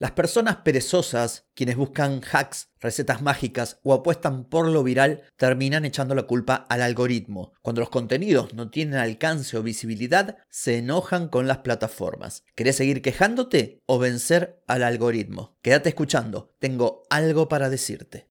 Las personas perezosas, quienes buscan hacks, recetas mágicas o apuestan por lo viral, terminan echando la culpa al algoritmo. Cuando los contenidos no tienen alcance o visibilidad, se enojan con las plataformas. ¿Querés seguir quejándote o vencer al algoritmo? Quédate escuchando, tengo algo para decirte.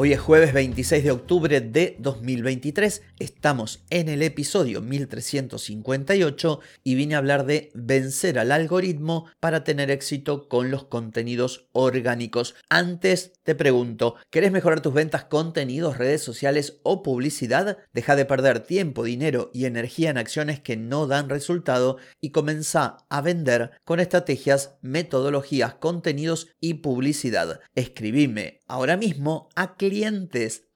Hoy es jueves 26 de octubre de 2023, estamos en el episodio 1358 y vine a hablar de vencer al algoritmo para tener éxito con los contenidos orgánicos. Antes te pregunto, ¿querés mejorar tus ventas, contenidos, redes sociales o publicidad? Deja de perder tiempo, dinero y energía en acciones que no dan resultado y comienza a vender con estrategias, metodologías, contenidos y publicidad. Escribime ahora mismo a clientes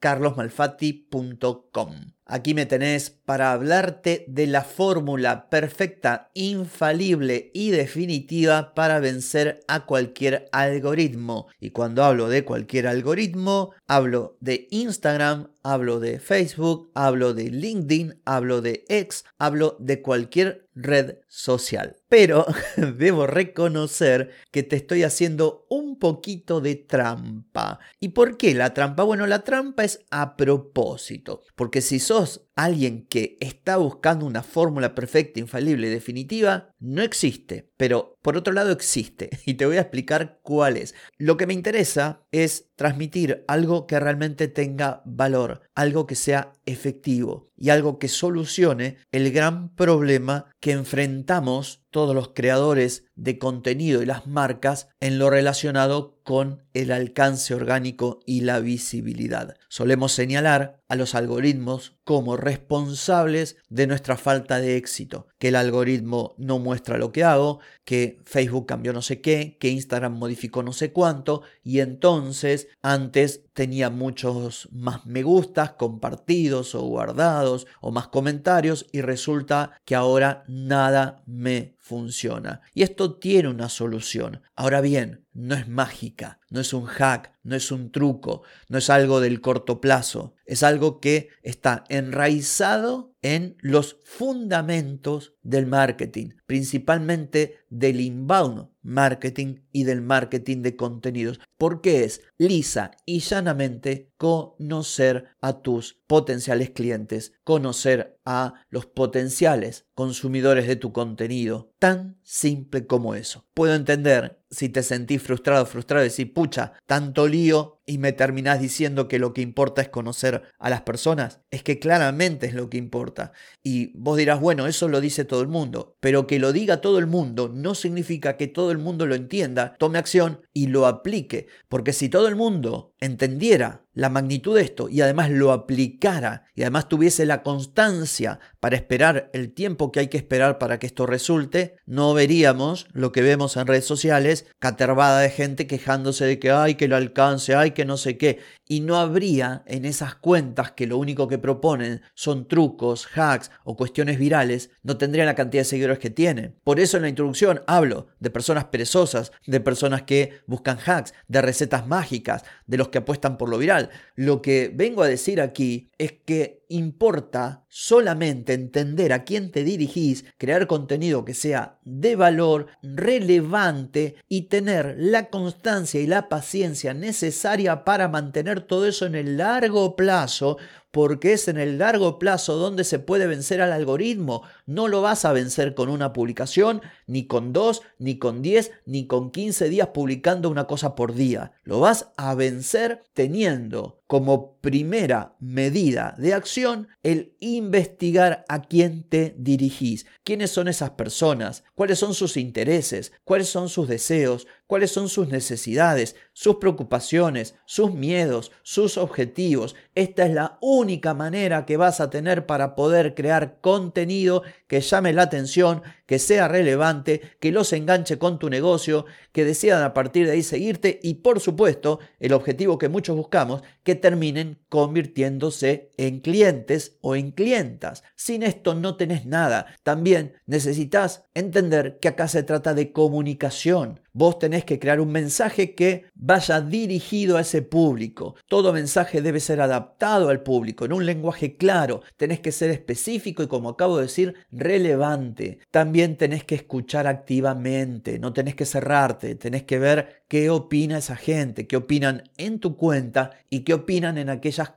carlosmalfatti.com. Aquí me tenés para hablarte de la fórmula perfecta, infalible y definitiva para vencer a cualquier algoritmo. Y cuando hablo de cualquier algoritmo, hablo de Instagram, hablo de Facebook, hablo de LinkedIn, hablo de X, hablo de cualquier red social. Pero debo reconocer que te estoy haciendo un poquito de trampa. ¿Y por qué la trampa? Bueno, la trampa es a propósito. Porque si sos alguien que está buscando una fórmula perfecta, infalible y definitiva, no existe. Pero por otro lado existe y te voy a explicar cuál es. Lo que me interesa es transmitir algo que realmente tenga valor, algo que sea efectivo y algo que solucione el gran problema que enfrentamos todos los creadores de contenido y las marcas en lo relacionado con el alcance orgánico y la visibilidad. Solemos señalar a los algoritmos como responsables de nuestra falta de éxito, que el algoritmo no muestra lo que hago, que Facebook cambió no sé qué, que Instagram modificó no sé cuánto y entonces antes tenía muchos más me gustas compartidos o guardados o más comentarios y resulta que ahora nada me funciona. Y esto tiene una solución. Ahora bien, no es mágica, no es un hack, no es un truco, no es algo del corto plazo, es algo que está enraizado en los fundamentos del marketing, principalmente del inbound marketing y del marketing de contenidos, porque es lisa y llanamente conocer a tus potenciales clientes, conocer a los potenciales consumidores de tu contenido, tan simple como eso. Puedo entender si te sentís frustrado, frustrado y pucha, tanto lío y me terminás diciendo que lo que importa es conocer a las personas, es que claramente es lo que importa. Y vos dirás, bueno, eso lo dice todo el mundo, pero que lo diga todo el mundo no significa que todo el mundo lo entienda, tome acción y lo aplique, porque si todo el mundo entendiera la magnitud de esto y además lo aplicara y además tuviese la constancia para esperar el tiempo que hay que esperar para que esto resulte, no veríamos lo que vemos en redes sociales, catervada de gente quejándose de que hay que lo alcance, hay que no sé qué, y no habría en esas cuentas que lo único que proponen son trucos, hacks o cuestiones virales, no tendrían la cantidad de seguidores que tienen. Por eso en la introducción hablo de personas perezosas, de personas que buscan hacks, de recetas mágicas, de los que apuestan por lo viral. Lo que vengo a decir aquí es que importa solamente entender a quién te dirigís, crear contenido que sea de valor, relevante y tener la constancia y la paciencia necesaria para mantener todo eso en el largo plazo, porque es en el largo plazo donde se puede vencer al algoritmo. No lo vas a vencer con una publicación, ni con dos, ni con diez, ni con quince días publicando una cosa por día. Lo vas a vencer teniendo como primera medida de acción el investigar a quién te dirigís, quiénes son esas personas, cuáles son sus intereses, cuáles son sus deseos, cuáles son sus necesidades, sus preocupaciones, sus miedos, sus objetivos. Esta es la única manera que vas a tener para poder crear contenido que llame la atención, que sea relevante, que los enganche con tu negocio, que decidan a partir de ahí seguirte y por supuesto el objetivo que muchos buscamos, que terminen convirtiéndose en clientes o en clientas. Sin esto no tenés nada. También necesitas entender que acá se trata de comunicación. Vos tenés que crear un mensaje que vaya dirigido a ese público. Todo mensaje debe ser adaptado al público en un lenguaje claro. Tenés que ser específico y como acabo de decir, relevante. También tenés que escuchar activamente, no tenés que cerrarte, tenés que ver qué opina esa gente, qué opinan en tu cuenta y qué opinan en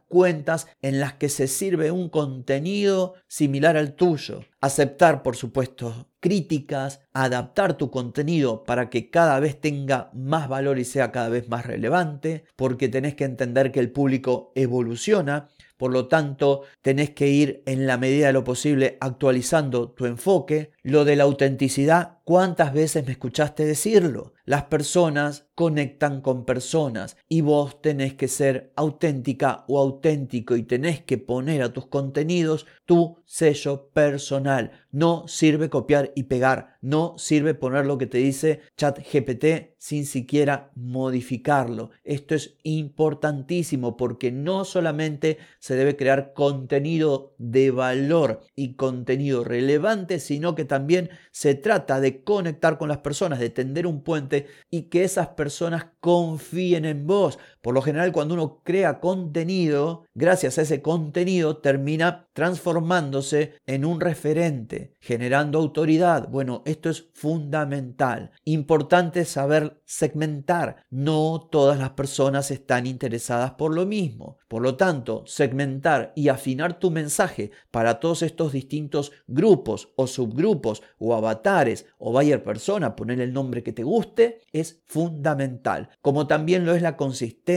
cuentas en las que se sirve un contenido similar al tuyo. Aceptar, por supuesto, críticas, adaptar tu contenido para que cada vez tenga más valor y sea cada vez más relevante, porque tenés que entender que el público evoluciona, por lo tanto tenés que ir en la medida de lo posible actualizando tu enfoque. Lo de la autenticidad, ¿cuántas veces me escuchaste decirlo? Las personas conectan con personas y vos tenés que ser auténtica o auténtico y tenés que poner a tus contenidos tu sello personal. No sirve copiar y pegar, no sirve poner lo que te dice ChatGPT sin siquiera modificarlo. Esto es importantísimo porque no solamente se debe crear contenido de valor y contenido relevante, sino que también se trata de conectar con las personas, de tender un puente y que esas personas confíen en vos. Por lo general, cuando uno crea contenido, gracias a ese contenido termina transformándose en un referente, generando autoridad. Bueno, esto es fundamental. Importante saber segmentar. No todas las personas están interesadas por lo mismo. Por lo tanto, segmentar y afinar tu mensaje para todos estos distintos grupos o subgrupos o avatares o buyer persona, poner el nombre que te guste, es fundamental. Como también lo es la consistencia,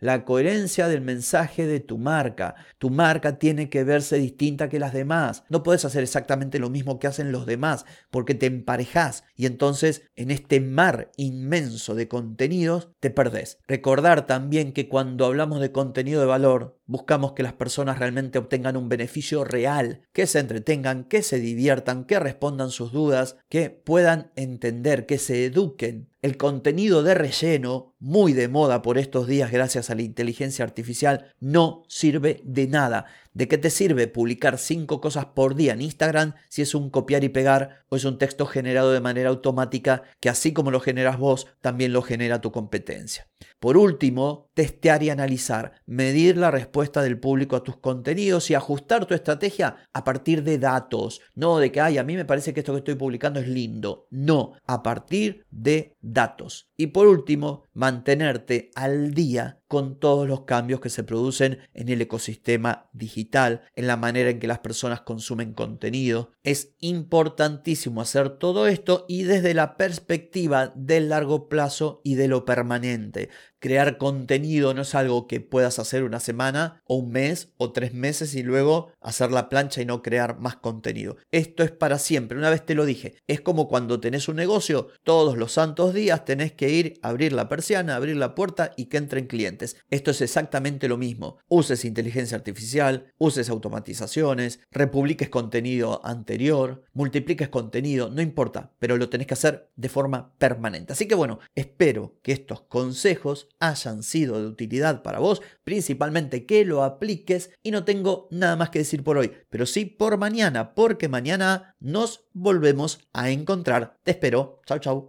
la coherencia del mensaje de tu marca. Tu marca tiene que verse distinta que las demás. No puedes hacer exactamente lo mismo que hacen los demás porque te emparejas y entonces en este mar inmenso de contenidos te perdés. Recordar también que cuando hablamos de contenido de valor, buscamos que las personas realmente obtengan un beneficio real, que se entretengan, que se diviertan, que respondan sus dudas, que puedan entender, que se eduquen. El contenido de relleno, muy de moda por estos días gracias a la inteligencia artificial, no sirve de nada. ¿De qué te sirve publicar cinco cosas por día en Instagram si es un copiar y pegar o es un texto generado de manera automática que así como lo generas vos, también lo genera tu competencia? Por último, testear y analizar, medir la respuesta del público a tus contenidos y ajustar tu estrategia a partir de datos, no de que, ay, a mí me parece que esto que estoy publicando es lindo, no, a partir de datos. Y por último, mantenerte al día con todos los cambios que se producen en el ecosistema digital, en la manera en que las personas consumen contenido. Es importantísimo hacer todo esto y desde la perspectiva del largo plazo y de lo permanente. Crear contenido no es algo que puedas hacer una semana o un mes o tres meses y luego hacer la plancha y no crear más contenido. Esto es para siempre, una vez te lo dije. Es como cuando tenés un negocio, todos los santos días tenés que ir a abrir la persiana, abrir la puerta y que entren clientes. Esto es exactamente lo mismo. Uses inteligencia artificial, uses automatizaciones, republiques contenido anterior, multipliques contenido, no importa, pero lo tenés que hacer de forma permanente. Así que bueno, espero que estos consejos hayan sido de utilidad para vos, principalmente que lo apliques y no tengo nada más que decir por hoy, pero sí por mañana, porque mañana nos volvemos a encontrar. Te espero. Chau, chau.